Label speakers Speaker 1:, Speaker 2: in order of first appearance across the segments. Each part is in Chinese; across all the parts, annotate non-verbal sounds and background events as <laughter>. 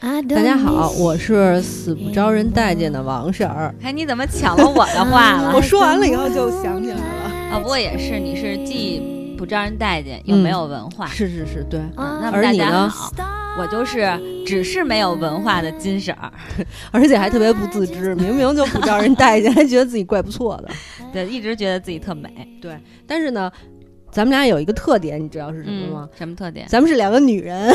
Speaker 1: 大家好，我是死不招人待见的王婶儿。
Speaker 2: 哎，你怎么抢了我的话了？<laughs>
Speaker 1: 我说完了以后就想起来了。
Speaker 2: 啊，不过也是，你是既不招人待见，又没有文化。
Speaker 1: 是是是，对。
Speaker 2: 那么大家好，我就是只是没有文化的金婶儿，<laughs>
Speaker 1: 而且还特别不自知，<laughs> 明明就不招人待见，还觉得自己怪不错的。
Speaker 2: 对，一直觉得自己特美。
Speaker 1: 对，但是呢，咱们俩有一个特点，你知道是什么吗？
Speaker 2: 什么特点？
Speaker 1: 咱们是两个女人。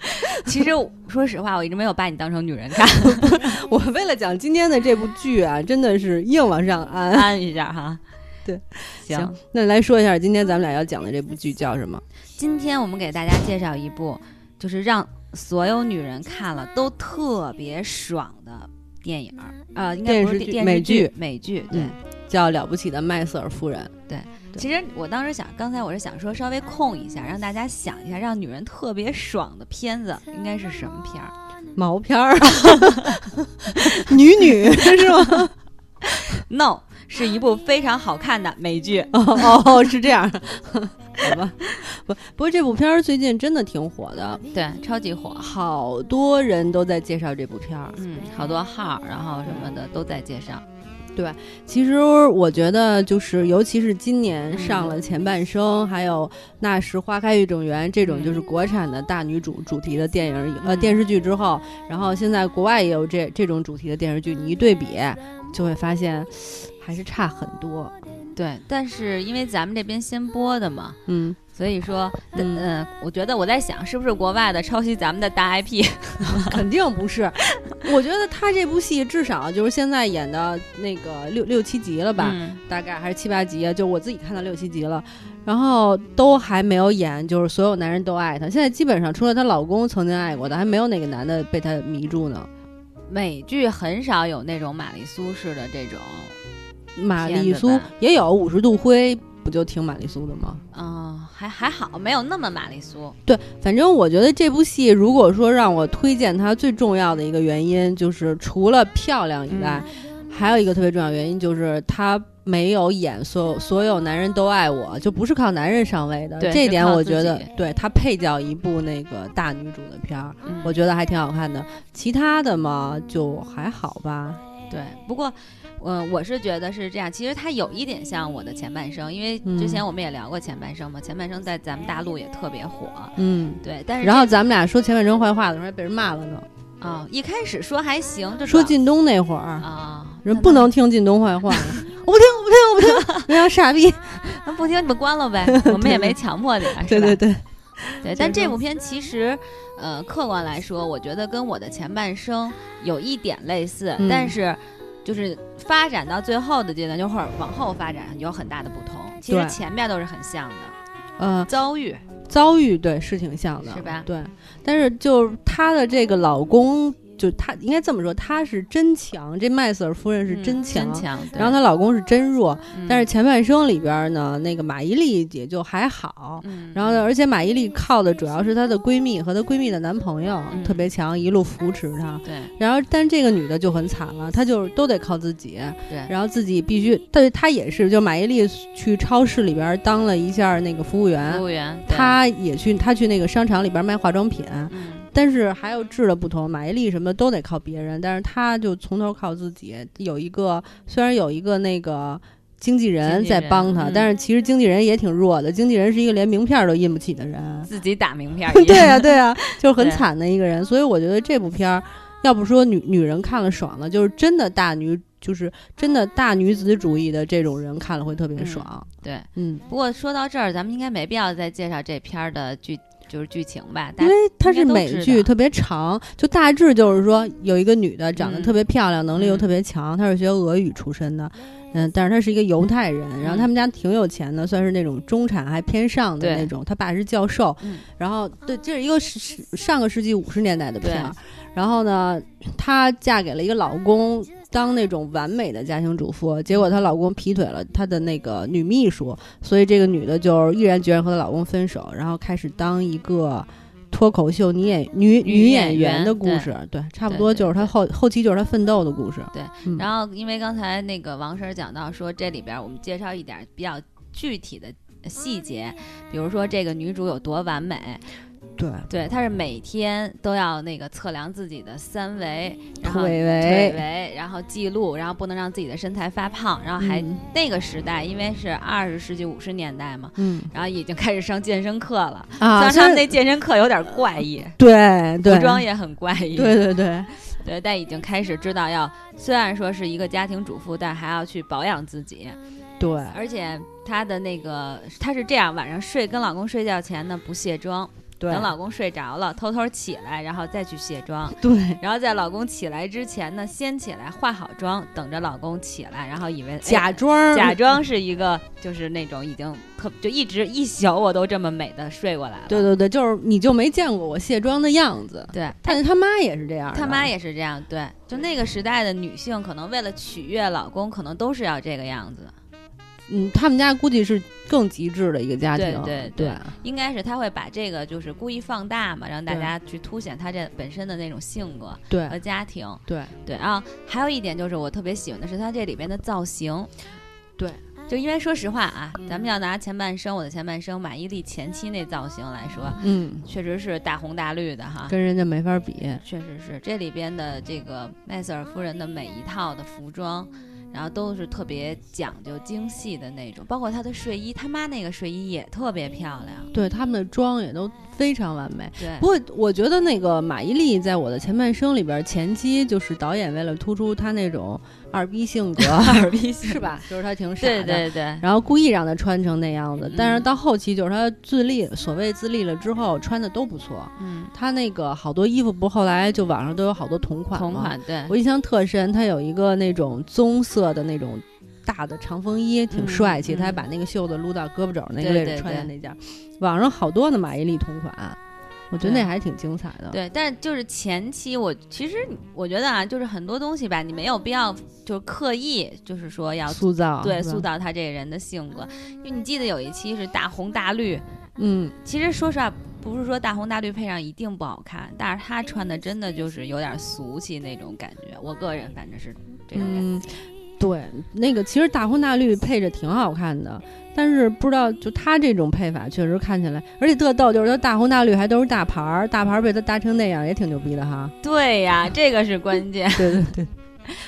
Speaker 1: <laughs>
Speaker 2: 其实说实话，我一直没有把你当成女人看。<laughs>
Speaker 1: 我为了讲今天的这部剧啊，真的是硬往上安
Speaker 2: 安一下哈。
Speaker 1: 对，
Speaker 2: 行，
Speaker 1: 那来说一下今天咱们俩要讲的这部剧叫什么？
Speaker 2: 今天我们给大家介绍一部，就是让所有女人看了都特别爽的电影儿，呃，应该不是电
Speaker 1: 美
Speaker 2: 剧，美剧，对，
Speaker 1: 叫《了不起的麦瑟尔夫人》。
Speaker 2: 对。其实我当时想，刚才我是想说稍微空一下，让大家想一下，让女人特别爽的片子应该是什么片儿？
Speaker 1: 毛片儿，<laughs> 女女是吗？<laughs>
Speaker 2: No，是一部非常好看的美剧。
Speaker 1: 哦哦，是这样，<laughs> 好吧。不不过这部片儿最近真的挺火的，
Speaker 2: 对，超级火，
Speaker 1: 好多人都在介绍这部片儿，
Speaker 2: 嗯，好多号，然后什么的都在介绍。
Speaker 1: 对，其实我觉得就是，尤其是今年上了前半生，还有那时花开月正圆这种就是国产的大女主主题的电影呃电视剧之后，然后现在国外也有这这种主题的电视剧，你一对比，就会发现还是差很多。
Speaker 2: 对，但是因为咱们这边先播的嘛，
Speaker 1: 嗯。
Speaker 2: 所以说，嗯，我觉得我在想，是不是国外的抄袭咱们的大 IP？<laughs>
Speaker 1: 肯定不是。我觉得他这部戏至少就是现在演的那个六六七集了吧，大概还是七八集，就我自己看到六七集了，然后都还没有演，就是所有男人都爱她。现在基本上除了她老公曾经爱过的，还没有哪个男的被她迷住呢。
Speaker 2: 美剧很少有那种玛丽苏式的这种，
Speaker 1: 玛丽苏也有五十度灰。不就挺玛丽苏的吗？
Speaker 2: 嗯，还还好，没有那么玛丽苏。
Speaker 1: 对，反正我觉得这部戏，如果说让我推荐它，最重要的一个原因就是除了漂亮以外，还有一个特别重要原因就是她没有演所有所有男人都爱我，就不是靠男人上位的。这点我觉得，对她配角一部那个大女主的片儿，我觉得还挺好看的。其他的嘛，就还好吧。
Speaker 2: 对，不过。嗯，我是觉得是这样。其实它有一点像我的前半生，因为之前我们也聊过前半生嘛。前半生在咱们大陆也特别火，
Speaker 1: 嗯，
Speaker 2: 对。但是
Speaker 1: 然后咱们俩说前半生坏话的时候还被人骂了呢。
Speaker 2: 啊，一开始说还行，就
Speaker 1: 说靳东那会儿
Speaker 2: 啊，
Speaker 1: 人不能听靳东坏话，<laughs> 我不听，我不听，我不听，<laughs> 人家傻逼，
Speaker 2: 那不听你们关了呗，<laughs> 我们也没强迫你，
Speaker 1: 对对对，
Speaker 2: 对。但这部片其实，呃，客观来说，我觉得跟我的前半生有一点类似，但是。就是发展到最后的阶段，就或者往后发展有很大的不同。其实前面都是很像的，
Speaker 1: 呃，
Speaker 2: 遭遇
Speaker 1: 遭遇对是挺像的，
Speaker 2: 是吧？
Speaker 1: 对，但是就是她的这个老公。就她应该这么说，她是真强，这麦瑟尔夫人是真强，然后她老公是真弱。但是前半生里边呢，那个马伊琍也就还好，然后呢而且马伊琍靠的主要是她的闺蜜和她闺蜜的男朋友特别强，一路扶持她。
Speaker 2: 对，
Speaker 1: 然后但这个女的就很惨了，她就都得靠自己。
Speaker 2: 对，
Speaker 1: 然后自己必须，但她也是，就马伊琍去超市里边当了一下那个服务员，
Speaker 2: 服务员，
Speaker 1: 她也去，她去那个商场里边卖化妆品。但是还有质的不同，马伊琍什么的都得靠别人，但是她就从头靠自己。有一个虽然有一个那个经纪人在帮她，但是其实经纪人也挺弱的。经纪人是一个连名片都印不起的人，
Speaker 2: 自己打名片。<laughs>
Speaker 1: 对啊，对啊，就是很惨的一个人。所以我觉得这部片儿，要不说女女人看了爽了，就是真的大女，就是真的大女子主义的这种人看了会特别爽。
Speaker 2: 对，
Speaker 1: 嗯。
Speaker 2: 不过说到这儿，咱们应该没必要再介绍这片儿的剧。就是剧情吧，
Speaker 1: 因为它是美剧，特别长。就大致就是说，有一个女的长得特别漂亮，能力又特别强，她是学俄语出身的，嗯，但是她是一个犹太人，然后他们家挺有钱的，算是那种中产还偏上的那种。她爸是教授，然后对，这是一个是上个世纪五十年代的片儿。然后呢，她嫁给了一个老公。当那种完美的家庭主妇，结果她老公劈腿了她的那个女秘书，所以这个女的就毅然决然和她老公分手，然后开始当一个脱口秀女演女女演员的故事。对，差不多就是她后后期就是她奋斗的故事。
Speaker 2: 对，然后因为刚才那个王婶讲到说，这里边我们介绍一点比较具体的细节，比如说这个女主有多完美。
Speaker 1: 对。
Speaker 2: 对，他是每天都要那个测量自己的三围、
Speaker 1: 腿
Speaker 2: 围、腿围，然后记录，然后不能让自己的身材发胖，然后还那个时代，因为是二十世纪五十年代嘛，嗯，然后已经开始上健身课了啊，虽然他们那健身课有点怪异，
Speaker 1: 对，
Speaker 2: 服装也很怪异，
Speaker 1: 对对对。<laughs>
Speaker 2: 对，但已经开始知道要，虽然说是一个家庭主妇，但还要去保养自己，
Speaker 1: 对，
Speaker 2: 而且她的那个她是这样，晚上睡跟老公睡觉前呢不卸妆。等老公睡着了，偷偷起来，然后再去卸妆。<laughs>
Speaker 1: 对，
Speaker 2: 然后在老公起来之前呢，先起来化好妆，等着老公起来，然后以为
Speaker 1: 假装
Speaker 2: 假装是一个，就是那种已经特就一直一宿我都这么美的睡过来了。
Speaker 1: 对对对，就是你就没见过我卸妆的样子。
Speaker 2: 对，
Speaker 1: 但是他妈也是这样，
Speaker 2: 他妈也是这样。对，就那个时代的女性，可能为了取悦老公，可能都是要这个样子。
Speaker 1: 嗯，他们家估计是更极致的一个家庭，
Speaker 2: 对对对，应该是他会把这个就是故意放大嘛，让大家去凸显他这本身的那种性格和家庭，
Speaker 1: 对。
Speaker 2: 对。啊还有一点就是我特别喜欢的是他这里边的造型，
Speaker 1: 对，
Speaker 2: 就因为说实话啊，咱们要拿前半生我的前半生马伊琍前期那造型来说，
Speaker 1: 嗯，
Speaker 2: 确实是大红大绿的哈，
Speaker 1: 跟人家没法比，
Speaker 2: 确实是这里边的这个麦瑟尔夫人的每一套的服装。然后都是特别讲究精细的那种，包括她的睡衣，他妈那个睡衣也特别漂亮。
Speaker 1: 对，他们的妆也都非常完美。
Speaker 2: 对，
Speaker 1: 不过我觉得那个马伊琍在我的前半生里边，前期就是导演为了突出她那种。二逼性格，<laughs>
Speaker 2: 二逼
Speaker 1: 是吧？就是她挺傻的，
Speaker 2: 对对对。
Speaker 1: 然后故意让她穿成那样子，但是到后期就是她自立，所谓自立了之后穿的都不错。
Speaker 2: 嗯，
Speaker 1: 她那个好多衣服不后来就网上都有好多同款
Speaker 2: 同款对。
Speaker 1: 我印象特深，她有一个那种棕色的那种大的长风衣，挺帅气。他还把那个袖子撸到胳膊肘那个位置穿的那件，网上好多的马伊琍同款。我觉得那还挺精彩的。
Speaker 2: 对，但就是前期，我其实我觉得啊，就是很多东西吧，你没有必要就是刻意就是说要
Speaker 1: 塑造，
Speaker 2: 对，塑造他这个人的性格。因为你记得有一期是大红大绿，
Speaker 1: 嗯，
Speaker 2: 其实说实话，不是说大红大绿配上一定不好看，但是他穿的真的就是有点俗气那种感觉。我个人反正是这种感觉。
Speaker 1: 对，那个其实大红大绿配着挺好看的。但是不知道，就他这种配法确实看起来，而且特逗，就是他大红大绿还都是大牌儿，大牌儿被他搭成那样也挺牛逼的哈。
Speaker 2: 对呀，这个是关键。<laughs>
Speaker 1: 对对对，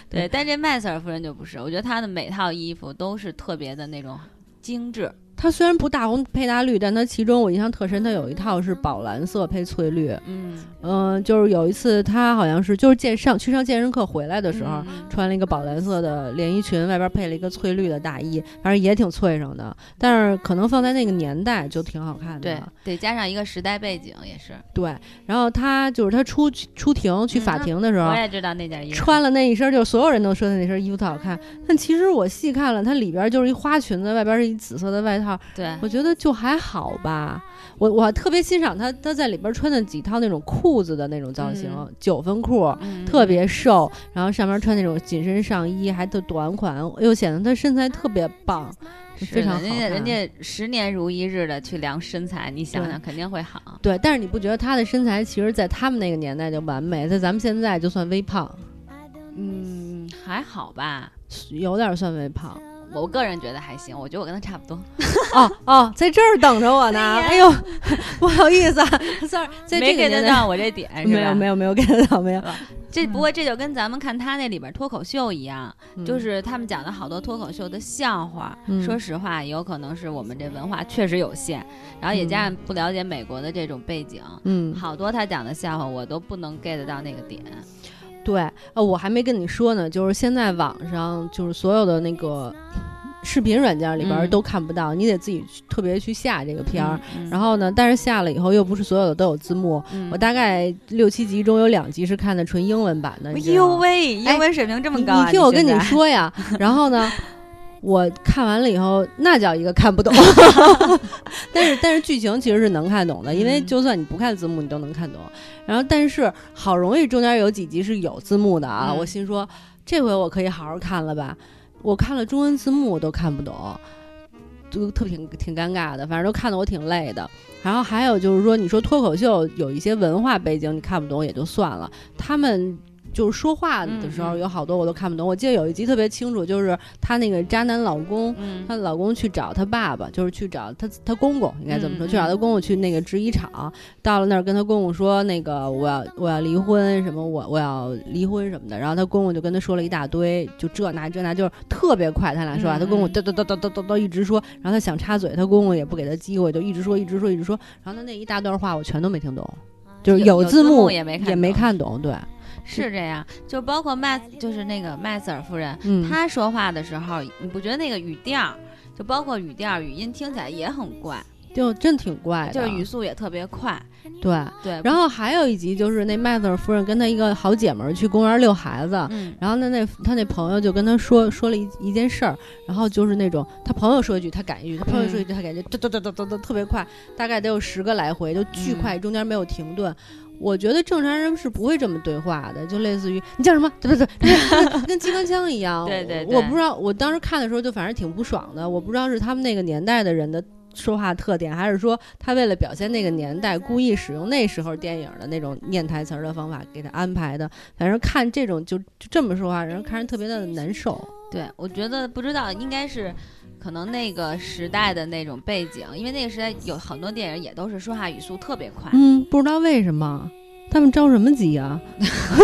Speaker 2: 对。但这麦瑟尔夫人就不是，我觉得她的每套衣服都是特别的那种精致。
Speaker 1: 它虽然不大红配大绿，但它其中我印象特深，它有一套是宝蓝色配翠绿。
Speaker 2: 嗯
Speaker 1: 嗯，就是有一次他好像是就是健上去上健身课回来的时候，穿了一个宝蓝色的连衣裙，外边配了一个翠绿的大衣，反正也挺翠上的。但是可能放在那个年代就挺好看的。
Speaker 2: 对，得加上一个时代背景也是。
Speaker 1: 对，然后他就是他出出庭去法庭的时候，我
Speaker 2: 也知道那件衣服，
Speaker 1: 穿了那一身，就所有人都说他那身衣服特好看。但其实我细看了，它里边就是一花裙子，外边是一紫色的外套。
Speaker 2: 对，
Speaker 1: 我觉得。就还好吧，我我特别欣赏他，他在里边穿的几套那种裤子的那种造型，九分裤，特别瘦，然后上面穿那种紧身上衣，还特短款，又显得他身材特别棒，非常好。人
Speaker 2: 家人家十年如一日的去量身材，你想想肯定会好。
Speaker 1: 对，但是你不觉得她的身材其实，在他们那个年代就完美，在咱们现在就算微胖？
Speaker 2: 嗯，还好吧，
Speaker 1: 有点算微胖。
Speaker 2: 我个人觉得还行，我觉得我跟他差不多。<laughs>
Speaker 1: 哦哦，在这儿等着我呢。哎呦，<laughs> 不好意思啊，sorry，
Speaker 2: 没 get 到我这点，
Speaker 1: 没有没有没有 get 到，没有。
Speaker 2: 这不过这就跟咱们看他那里边脱口秀一样，就是他们讲的好多脱口秀的笑话。说实话，有可能是我们这文化确实有限，然后也加上不了解美国的这种背景，
Speaker 1: 嗯，
Speaker 2: 好多他讲的笑话我都不能 get 到那个点。
Speaker 1: 对，呃，我还没跟你说呢，就是现在网上就是所有的那个视频软件里边都看不到，你得自己特别去下这个片儿。然后呢，但是下了以后又不是所有的都有字幕，我大概六七集中有两集是看的纯英文版的。哎
Speaker 2: 呦喂，英文水平这么高，
Speaker 1: 你听我跟你说呀。然后呢？我看完了以后，那叫一个看不懂。<laughs> 但是，但是剧情其实是能看懂的，因为就算你不看字幕，你都能看懂。然后，但是好容易中间有几集是有字幕的啊！我心说，这回我可以好好看了吧？我看了中文字幕我都看不懂，就特挺挺尴尬的。反正都看得我挺累的。然后还有就是说，你说脱口秀有一些文化背景你看不懂也就算了，他们。就是说话的时候有好多我都看不懂。我记得有一集特别清楚，就是她那个渣男老公，她老公去找她爸爸，就是去找她她公公，应该怎么说？去找她公公去那个制衣厂，到了那儿跟她公公说那个我要我要离婚什么我我要离婚什么的，然后她公公就跟她说了一大堆，就这那这那，就是特别快，他俩说话，她公公叨叨叨叨叨叨叨一直说，然后她想插嘴，她公公也不给她机会，就一直说一直说一直说，然后她那一大段话我全都没听懂，就是
Speaker 2: 有
Speaker 1: 字
Speaker 2: 幕
Speaker 1: 也
Speaker 2: 没
Speaker 1: 也没看懂，对。
Speaker 2: 是这样，就包括麦，就是那个麦瑟尔夫人，她说话的时候，你不觉得那个语调，就包括语调、语音听起来也很怪，
Speaker 1: 就真挺怪的，
Speaker 2: 就是语速也特别快。
Speaker 1: 对
Speaker 2: 对。
Speaker 1: 然后还有一集就是那麦瑟尔夫人跟她一个好姐们去公园遛孩子，然后那那她那朋友就跟她说说了一一件事儿，然后就是那种她朋友说一句她赶一句，她朋友说一句她赶一句，嘚嘚嘚嘚嘚嘚特别快，大概得有十个来回，就巨快，中间没有停顿。我觉得正常人是不会这么对话的，就类似于你叫什么？对 <laughs> 不对，跟机关枪一样。<laughs>
Speaker 2: 对对。
Speaker 1: 我不知道，我当时看的时候就反正挺不爽的。我不知道是他们那个年代的人的说话特点，还是说他为了表现那个年代，故意使用那时候电影的那种念台词的方法给他安排的。反正看这种就就这么说话，人看着特别的难受。
Speaker 2: 对，我觉得不知道应该是。可能那个时代的那种背景，因为那个时代有很多电影也都是说话语速特别快。
Speaker 1: 嗯，不知道为什么他们着什么急啊？<laughs>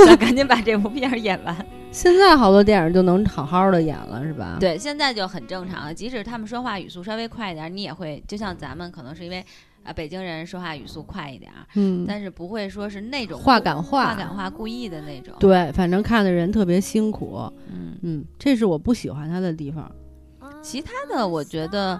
Speaker 2: 想赶紧把这部片演完。
Speaker 1: 现在好多电影就能好好的演了，是吧？
Speaker 2: 对，现在就很正常了。即使他们说话语速稍微快一点，你也会就像咱们可能是因为啊北京人说话语速快一点，嗯，但是不会说是那种
Speaker 1: 话赶话、
Speaker 2: 话赶话故意的那种。
Speaker 1: 对，反正看的人特别辛苦。嗯嗯，这是我不喜欢他的地方。
Speaker 2: 其他的，我觉得，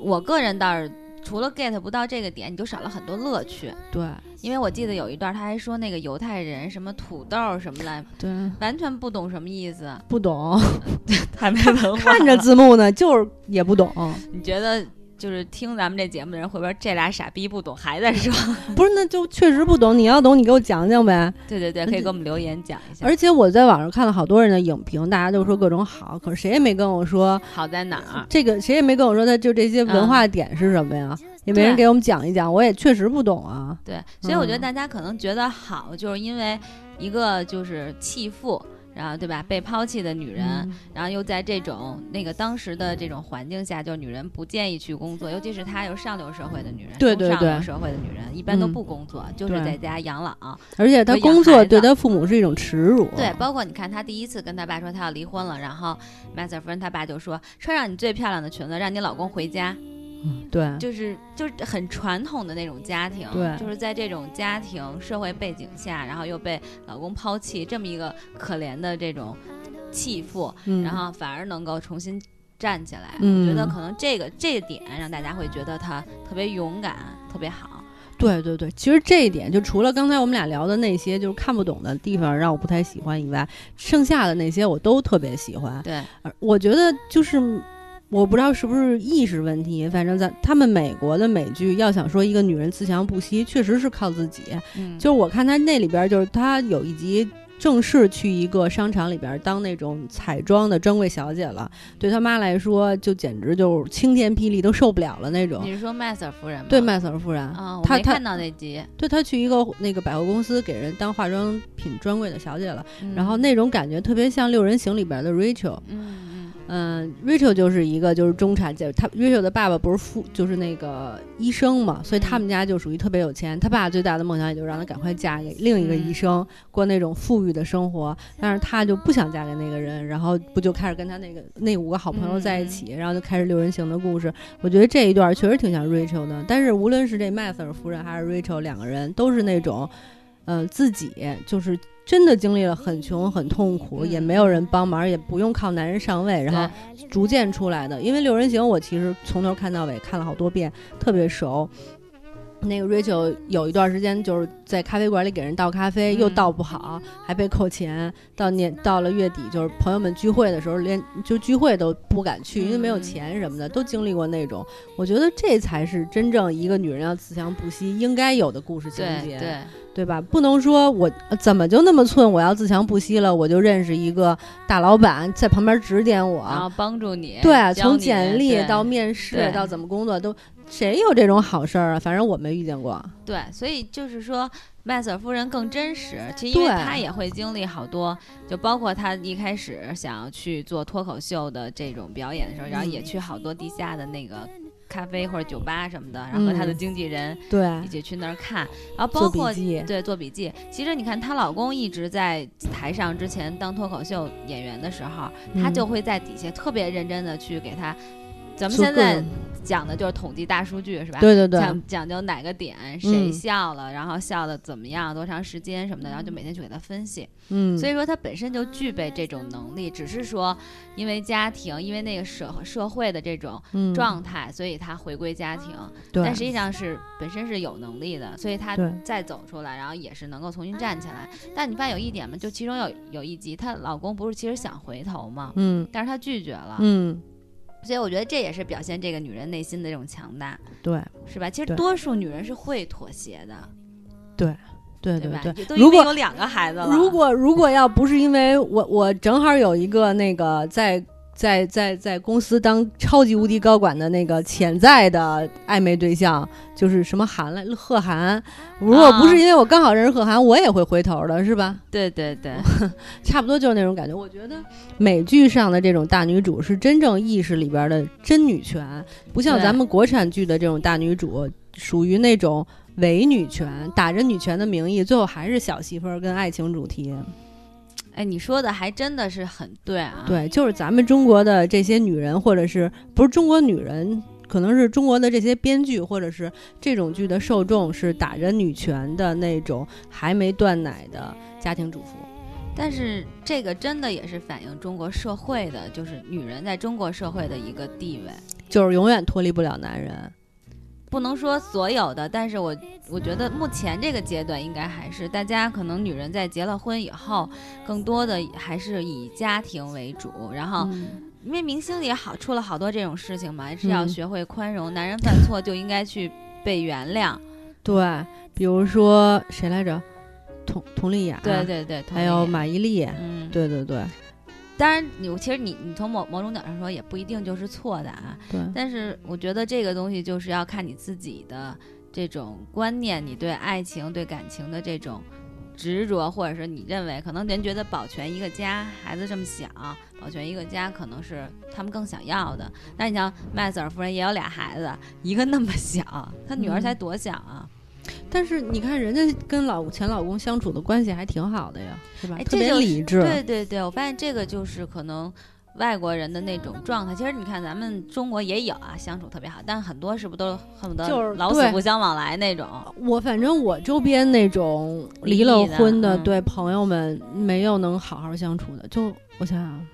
Speaker 2: 我个人倒是除了 get 不到这个点，你就少了很多乐趣。
Speaker 1: 对，
Speaker 2: 因为我记得有一段他还说那个犹太人什么土豆什么来，
Speaker 1: 对，
Speaker 2: 完全不懂什么意思，
Speaker 1: 不懂，<laughs> <laughs>
Speaker 2: 太没文
Speaker 1: 化。看着字幕呢，就是也不懂。
Speaker 2: 你觉得？就是听咱们这节目的人会不会这俩傻逼不懂还在说？<laughs>
Speaker 1: 不是，那就确实不懂。你要懂，你给我讲讲呗。
Speaker 2: 对对对，可以给我们留言讲一下。
Speaker 1: 而且我在网上看了好多人的影评，大家都说各种好，可是谁也没跟我说
Speaker 2: 好在哪儿。
Speaker 1: 这个谁也没跟我说，他就这些文化点是什么呀？也没人给我们讲一讲。我也确实不懂啊。
Speaker 2: 对，所以我觉得大家可能觉得好，就是因为一个就是弃妇。然后对吧？被抛弃的女人，然后又在这种那个当时的这种环境下，就是女人不建议去工作，尤其是她又上流社会的女人，
Speaker 1: 对对对，
Speaker 2: 上流社会的女人一般都不工作，就是在家养老。
Speaker 1: 而且她工作对她父母是一种耻辱。
Speaker 2: 对，包括你看，她第一次跟她爸说她要离婚了，然后麦瑟夫人她爸就说：“穿上你最漂亮的裙子，让你老公回家。”
Speaker 1: 对，
Speaker 2: 就是就是很传统的那种家庭，
Speaker 1: 对，
Speaker 2: 就是在这种家庭社会背景下，然后又被老公抛弃，这么一个可怜的这种弃妇，然后反而能够重新站起来。我觉得可能这个这个点让大家会觉得她特别勇敢，特别好。
Speaker 1: 对对对，其实这一点就除了刚才我们俩聊的那些就是看不懂的地方让我不太喜欢以外，剩下的那些我都特别喜欢。
Speaker 2: 对，
Speaker 1: 我觉得就是。我不知道是不是意识问题，反正在他们美国的美剧，要想说一个女人自强不息，确实是靠自己。嗯，就是我看他那里边，就是他有一集正式去一个商场里边当那种彩妆的专柜小姐了，对他妈来说就简直就是晴天霹雳，都受不了了那种。
Speaker 2: 你是说麦瑟尔夫人吗？
Speaker 1: 对，麦瑟尔夫人
Speaker 2: 啊，
Speaker 1: 我没
Speaker 2: 看到那集。
Speaker 1: 对，他去一个那个百货公司给人当化妆品专柜的小姐了，然后那种感觉特别像《六人行》里边的 Rachel。
Speaker 2: 嗯。
Speaker 1: 嗯，Rachel 就是一个就是中产阶级，他 Rachel 的爸爸不是富，就是那个医生嘛，所以他们家就属于特别有钱。他爸最大的梦想也就是让他赶快嫁给另一个医生，过那种富裕的生活。但是他就不想嫁给那个人，然后不就开始跟他那个那五个好朋友在一起，然后就开始六人行的故事。我觉得这一段确实挺像 Rachel 的。但是无论是这麦瑟尔夫人还是 Rachel 两个人，都是那种，呃，自己就是。真的经历了很穷很痛苦，也没有人帮忙，也不用靠男人上位，然后逐渐出来的。因为《六人行》，我其实从头看到尾看了好多遍，特别熟。那个 Rachel 有一段时间就是在咖啡馆里给人倒咖啡，又倒不好，还被扣钱。到年到了月底，就是朋友们聚会的时候，连就聚会都不敢去，因为没有钱什么的，都经历过那种。我觉得这才是真正一个女人要自强不息应该有的故事情节，
Speaker 2: 对
Speaker 1: 对吧？不能说我怎么就那么寸，我要自强不息了，我就认识一个大老板在旁边指点我，
Speaker 2: 然后帮助你。
Speaker 1: 对，从简历到面试到怎么工作都。谁有这种好事儿啊？反正我没遇见过。
Speaker 2: 对，所以就是说，麦瑟尔夫人更真实。其实因为她也会经历好多，就包括她一开始想要去做脱口秀的这种表演的时候，然后也去好多地下的那个。咖啡或者酒吧什么的，然后和她的经纪人
Speaker 1: 对
Speaker 2: 一起去那儿看，然后包括对做笔记。其实你看，她老公一直在台上之前当脱口秀演员的时候，他就会在底下特别认真的去给他。咱们现在讲的就是统计大数据，是吧？
Speaker 1: 对对对，
Speaker 2: 讲讲究哪个点谁笑了，然后笑的怎么样，多长时间什么的，然后就每天去给他分析。
Speaker 1: 嗯，
Speaker 2: 所以说他本身就具备这种能力，只是说因为家庭，因为那个社社会的这种状态，所以他回归家庭。
Speaker 1: 对，
Speaker 2: 但实际上是本身是有能力的，所以他再走出来，然后也是能够重新站起来。但你发现有一点嘛，就其中有有一集，她老公不是其实想回头嘛，
Speaker 1: 嗯，
Speaker 2: 但是她拒绝了，
Speaker 1: 嗯。
Speaker 2: 所以我觉得这也是表现这个女人内心的这种强大，
Speaker 1: 对，
Speaker 2: 是吧？其实多数女人是会妥协的，
Speaker 1: 对，对对
Speaker 2: 对。
Speaker 1: 如果
Speaker 2: 有两个孩子了，
Speaker 1: 如果如果要不是因为我我正好有一个那个在。在在在公司当超级无敌高管的那个潜在的暧昧对象，就是什么韩来贺涵。如果不是因为我刚好认识贺涵，我也会回头的，是吧？
Speaker 2: 对对对，<laughs>
Speaker 1: 差不多就是那种感觉。我觉得美剧上的这种大女主是真正意识里边的真女权，不像咱们国产剧的这种大女主，属于那种伪女权，打着女权的名义，最后还是小媳妇儿跟爱情主题。
Speaker 2: 哎，你说的还真的是很对啊！
Speaker 1: 对，就是咱们中国的这些女人，或者是不是中国女人，可能是中国的这些编剧，或者是这种剧的受众是打着女权的那种还没断奶的家庭主妇。
Speaker 2: 但是这个真的也是反映中国社会的，就是女人在中国社会的一个地位，
Speaker 1: 就是永远脱离不了男人。
Speaker 2: 不能说所有的，但是我我觉得目前这个阶段应该还是大家可能女人在结了婚以后，更多的还是以家庭为主。然后，因为明星里也好出了好多这种事情嘛，是要学会宽容，男人犯错就应该去被原谅。
Speaker 1: 对，比如说谁来着？佟佟丽娅，
Speaker 2: 对对对，
Speaker 1: 还有马伊琍，嗯，对对对。
Speaker 2: 当然，你其实你你从某某种角度上说，也不一定就是错的啊。
Speaker 1: 对。
Speaker 2: 但是我觉得这个东西就是要看你自己的这种观念，你对爱情、对感情的这种执着，或者是你认为可能人觉得保全一个家，孩子这么小，保全一个家可能是他们更想要的。但你像麦瑟尔夫人也有俩孩子，一个那么小，她女儿才多小啊。
Speaker 1: 但是你看，人家跟老前老公相处的关系还挺好的呀，是吧？特别理智。
Speaker 2: 对对对，我发现这个就是可能外国人的那种状态。其实你看，咱们中国也有啊，相处特别好，但很多是不是都恨不得
Speaker 1: 就是
Speaker 2: 老死不相往来那种？
Speaker 1: 我反正我周边那种离了婚的，对朋友们没有能好好相处的。就我想想，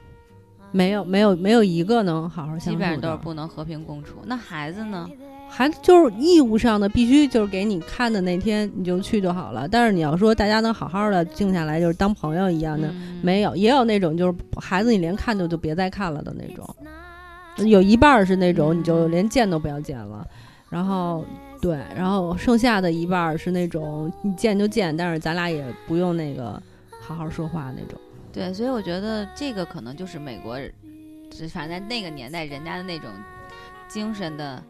Speaker 1: 没有没有没有一个能好好相处的，基
Speaker 2: 本上都是不能和平共处。那孩子呢？
Speaker 1: 孩子就是义务上的，必须就是给你看的那天你就去就好了。但是你要说大家能好好的静下来，就是当朋友一样的，没有，也有那种就是孩子你连看都就别再看了的那种，有一半是那种你就连见都不要见了，然后对，然后剩下的一半是那种你见就见，但是咱俩也不用那个好好说话那种。
Speaker 2: 对，所以我觉得这个可能就是美国，反正在那个年代人家的那种精神的。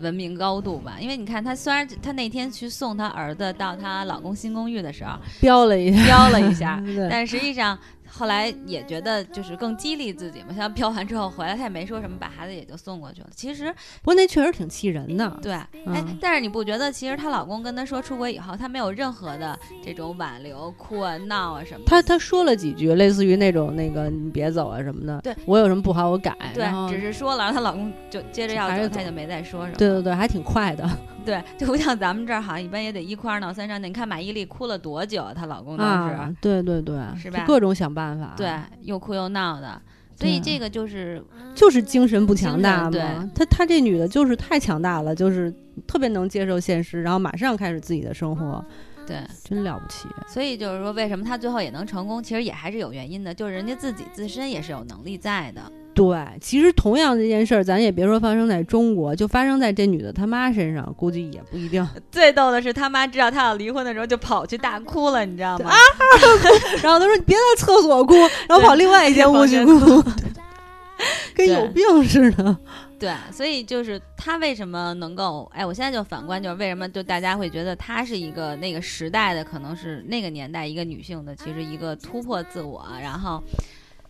Speaker 2: 文明高度吧，因为你看，她虽然她那天去送她儿子到她老公新公寓的时候，
Speaker 1: 飙了一下，
Speaker 2: 飙了一下，<laughs> 但实际上。后来也觉得就是更激励自己嘛，像飘完之后回来，他也没说什么，把孩子也就送过去了。其实，
Speaker 1: 不过那确实挺气人的。
Speaker 2: 对，哎，但是你不觉得其实她老公跟她说出轨以后，她没有任何的这种挽留、哭啊、闹啊什么？
Speaker 1: 她她说了几句，类似于那种那个你别走啊什么的。
Speaker 2: 对，
Speaker 1: 我有什么不好我改。
Speaker 2: 对，只是说了，然后她老公就接着要走，她就没再说什么。
Speaker 1: 对对对，还挺快的。
Speaker 2: 对，<laughs> 就不像咱们这儿，好像一般也得一哭二闹三上吊。你看马伊琍哭了多久？她老公当时，
Speaker 1: 对对对，
Speaker 2: 是吧？
Speaker 1: 各种想办法，
Speaker 2: 对，又哭又闹的。所以这个就是
Speaker 1: 就是精神不强大
Speaker 2: 嘛。
Speaker 1: 对，她她这女的就是太强大了，就是特别能接受现实，然后马上开始自己的生活。
Speaker 2: 对，
Speaker 1: 真了不起。
Speaker 2: 所以就是说，为什么他最后也能成功？其实也还是有原因的，就是人家自己自身也是有能力在的。
Speaker 1: 对，其实同样这件事儿，咱也别说发生在中国，就发生在这女的她妈身上，估计也不一定。<laughs>
Speaker 2: 最逗的是，她妈知道她要离婚的时候，就跑去大哭了，你知道吗？啊！<laughs>
Speaker 1: 然后她说：“你别在厕所哭，然后跑另外一间屋去哭，跟有病似的。”
Speaker 2: 对，所以就是他为什么能够？哎，我现在就反观，就是为什么就大家会觉得她是一个那个时代的，可能是那个年代一个女性的，其实一个突破自我，然后。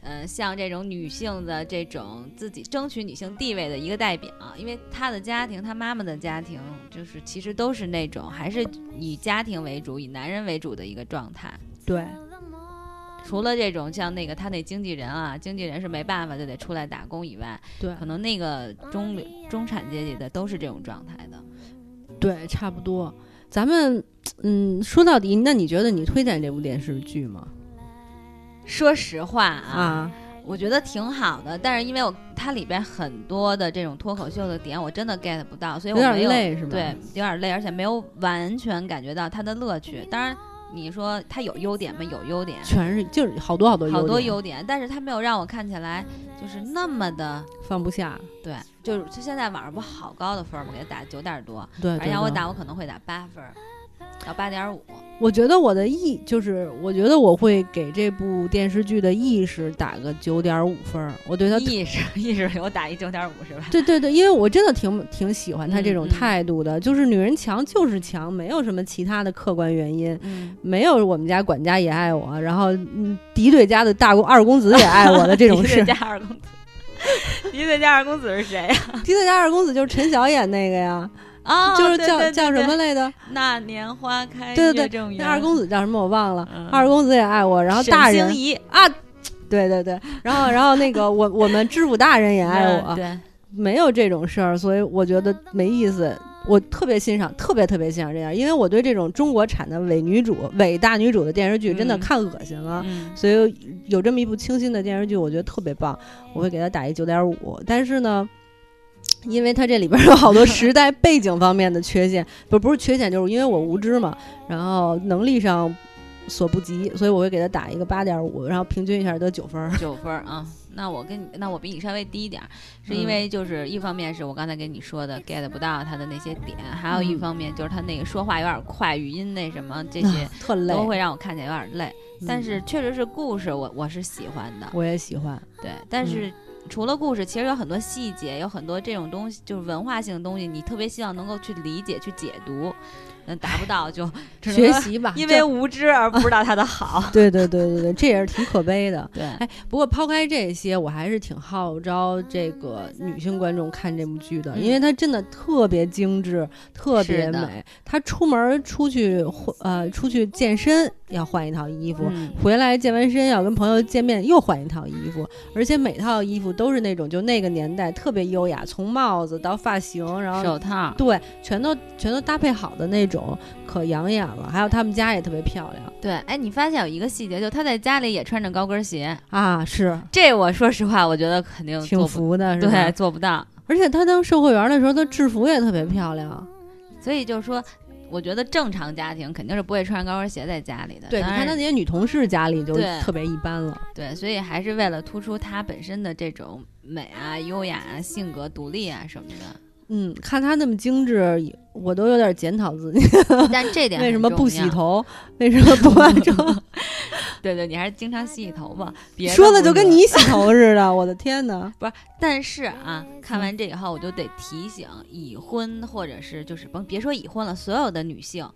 Speaker 2: 呃，像这种女性的这种自己争取女性地位的一个代表，因为她的家庭，她妈妈的家庭，就是其实都是那种还是以家庭为主、以男人为主的一个状态。
Speaker 1: 对，
Speaker 2: 除了这种像那个他那经纪人啊，经纪人是没办法就得出来打工以外，
Speaker 1: 对，
Speaker 2: 可能那个中中产阶级的都是这种状态的。
Speaker 1: 对，差不多。咱们嗯，说到底，那你觉得你推荐这部电视剧吗？
Speaker 2: 说实话啊，我觉得挺好的，但是因为我它里边很多的这种脱口秀的点，我真的 get 不到，所以我
Speaker 1: 有点累是吧？
Speaker 2: 对，有点累，而且没有完全感觉到它的乐趣。当然，你说他有优点吗？有优点，
Speaker 1: 全是就是好多好多
Speaker 2: 好多优点，但是他没有让我看起来就是那么的
Speaker 1: 放不下。
Speaker 2: 对，就是就现在网上不好高的分吗？给他打九点多，
Speaker 1: 对，
Speaker 2: 而且我打我可能会打八分。到八点五，
Speaker 1: 我觉得我的意就是，我觉得我会给这部电视剧的意识打个九点五分。我对他
Speaker 2: 意识意识给我打一九点五是吧？
Speaker 1: 对对对，因为我真的挺挺喜欢他这种态度的，就是女人强就是强，没有什么其他的客观原因，没有我们家管家也爱我，然后敌对家的大公二公子也爱我的这种事。<laughs>
Speaker 2: 敌对家二公子，<laughs> 敌对家二公子是谁呀？<laughs>
Speaker 1: 敌对家二公子就是陈晓演那个呀。
Speaker 2: 啊，<laughs>
Speaker 1: 就是叫叫什么来着？
Speaker 2: 那年花开，
Speaker 1: 对对对，那二公子叫什么我忘了。二公子也爱我，然后大人啊，对对对，然后然后那个我我们知府大人也爱我，
Speaker 2: 对，
Speaker 1: 没有这种事儿，所以我觉得没意思。我特别欣赏，特别特别欣赏这样，因为我对这种中国产的伪女主、伪大女主的电视剧真的看恶心了，所以有这么一部清新的电视剧，我觉得特别棒，我会给他打一九点五。但是呢。因为它这里边有好多时代背景方面的缺陷，不不是缺陷，就是因为我无知嘛，然后能力上所不及，所以我会给他打一个八点五，然后平均一下得九分。<laughs>
Speaker 2: 九分啊，那我跟你，那我比你稍微低一点，是因为就是一方面是我刚才跟你说的 get 不到他的那些点，还有一方面就是他那个说话有点快，语音那什么 <laughs> 这些
Speaker 1: 特累，
Speaker 2: 都会让我看起来有点累。但是确实是故事，我我是喜欢的，
Speaker 1: 我也喜欢。
Speaker 2: 对，但是。除了故事，其实有很多细节，有很多这种东西，就是文化性的东西，你特别希望能够去理解、去解读。嗯，达不到就 <laughs>
Speaker 1: 学习吧，
Speaker 2: 因为无知而不知道它的好。<laughs>
Speaker 1: 对对对对对，这也是挺可悲的。
Speaker 2: 对，
Speaker 1: 哎，不过抛开这些，我还是挺号召这个女性观众看这部剧的，因为它真的特别精致，特别美。她出门出去呃出去健身要换一套衣服，回来健完身要跟朋友见面又换一套衣服，而且每套衣服都是那种就那个年代特别优雅，从帽子到发型，然后
Speaker 2: 手套，
Speaker 1: 对，全都全都搭配好的那种。可养眼了，还有他们家也特别漂亮。
Speaker 2: 对，哎，你发现有一个细节，就他在家里也穿着高跟鞋
Speaker 1: 啊。是，
Speaker 2: 这我说实话，我觉得肯定
Speaker 1: 挺服的，
Speaker 2: 对，做不到。
Speaker 1: 而且他当售货员的时候，他制服也特别漂亮。
Speaker 2: 所以就是说，我觉得正常家庭肯定是不会穿高跟鞋在家里的。
Speaker 1: 对，你看他那些女同事家里就特别一般了。
Speaker 2: 对，所以还是为了突出她本身的这种美啊、优雅啊、性格独立啊什么的。
Speaker 1: 嗯，看他那么精致，我都有点检讨自己。<laughs>
Speaker 2: 但这点
Speaker 1: 为什么不洗头？<laughs> 为什么不化妆？<laughs>
Speaker 2: 对对，你还是经常洗洗头吧。
Speaker 1: 说的就跟你洗头似的，我的天哪！
Speaker 2: 不是，但是啊，看完这以后，我就得提醒已婚或者是就是甭别说已婚了，所有的女性。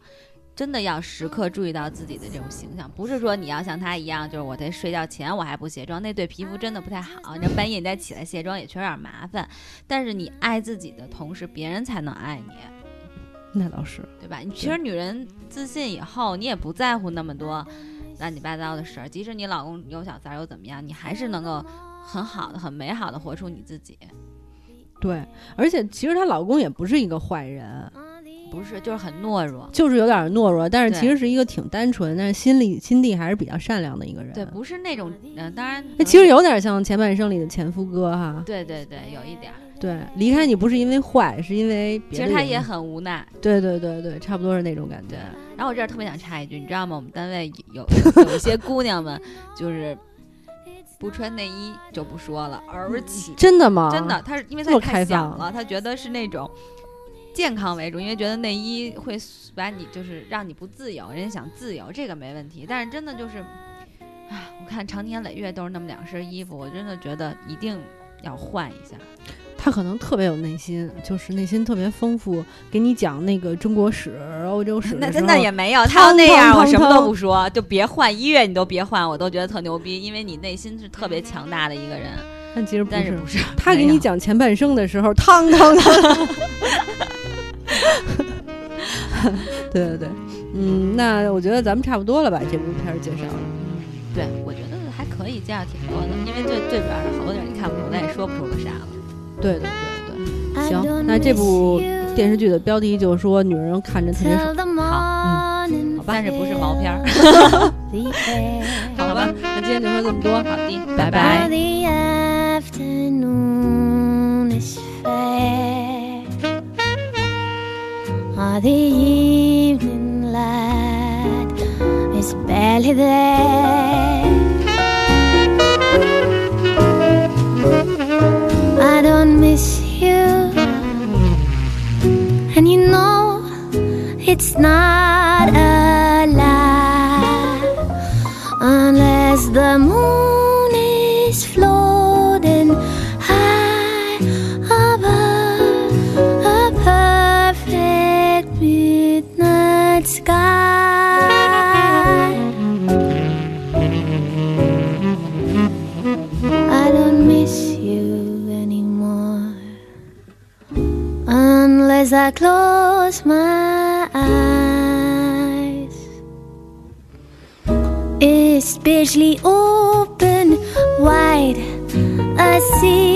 Speaker 2: 真的要时刻注意到自己的这种形象，不是说你要像他一样，就是我在睡觉前我还不卸妆，那对皮肤真的不太好。你半夜你再起来卸妆也确实有点麻烦。但是你爱自己的同时，别人才能爱你。
Speaker 1: 那倒是，
Speaker 2: 对吧？你其实女人自信以后，你也不在乎那么多乱七八糟的事儿。即使你老公有小三儿又怎么样？你还是能够很好的、很美好的活出你自己。
Speaker 1: 对，而且其实她老公也不是一个坏人。
Speaker 2: 不是，就是很懦弱，
Speaker 1: 就是有点懦弱，但是其实是一个挺单纯，但是心里心地还是比较善良的一个人。
Speaker 2: 对，不是那种，嗯，当然，
Speaker 1: 那其实有点像前半生里的前夫哥哈。
Speaker 2: 对对对，有一点。
Speaker 1: 对，离开你不是因为坏，是因为
Speaker 2: 其实他也很无奈。
Speaker 1: 对对对对，差不多是那种感觉。
Speaker 2: 然后我这儿特别想插一句，你知道吗？我们单位有有一些姑娘们，就是不穿内衣就不说了，而且
Speaker 1: 真的吗？
Speaker 2: 真的，她是因为她太小了，她觉得是那种。健康为主，因为觉得内衣会把你就是让你不自由，人家想自由，这个没问题。但是真的就是，唉，我看长年累月都是那么两身衣服，我真的觉得一定要换一下。
Speaker 1: 他可能特别有内心，就是内心特别丰富，给你讲那个中国史、欧洲史。
Speaker 3: 那那也没有，他要那样，我什么都不说，就别换音乐，你都别换，我都觉得特牛逼，因为你内心是特别强大的一个人。
Speaker 1: 但其实
Speaker 3: 不是，不是
Speaker 1: 他给你讲前半生的时候，汤汤汤。<laughs> <laughs> <laughs> 对对对，嗯，那我觉得咱们差不多了吧？这部片儿介绍了，
Speaker 3: 对我觉得还可以，介绍挺多的。因为最最主要是好多地儿你看不懂，咱也说不出个啥了。
Speaker 1: 对对对对，行，那这部电视剧的标题就是说女人看着特别爽，
Speaker 3: 好，嗯，好吧，但是不是毛片儿，<laughs>
Speaker 1: 好吧，那今天就说这么多，好
Speaker 3: 的，拜拜。The evening light is barely there. I don't miss you. And you know it's not sky. I don't miss you anymore unless I close my eyes. especially open wide. I see.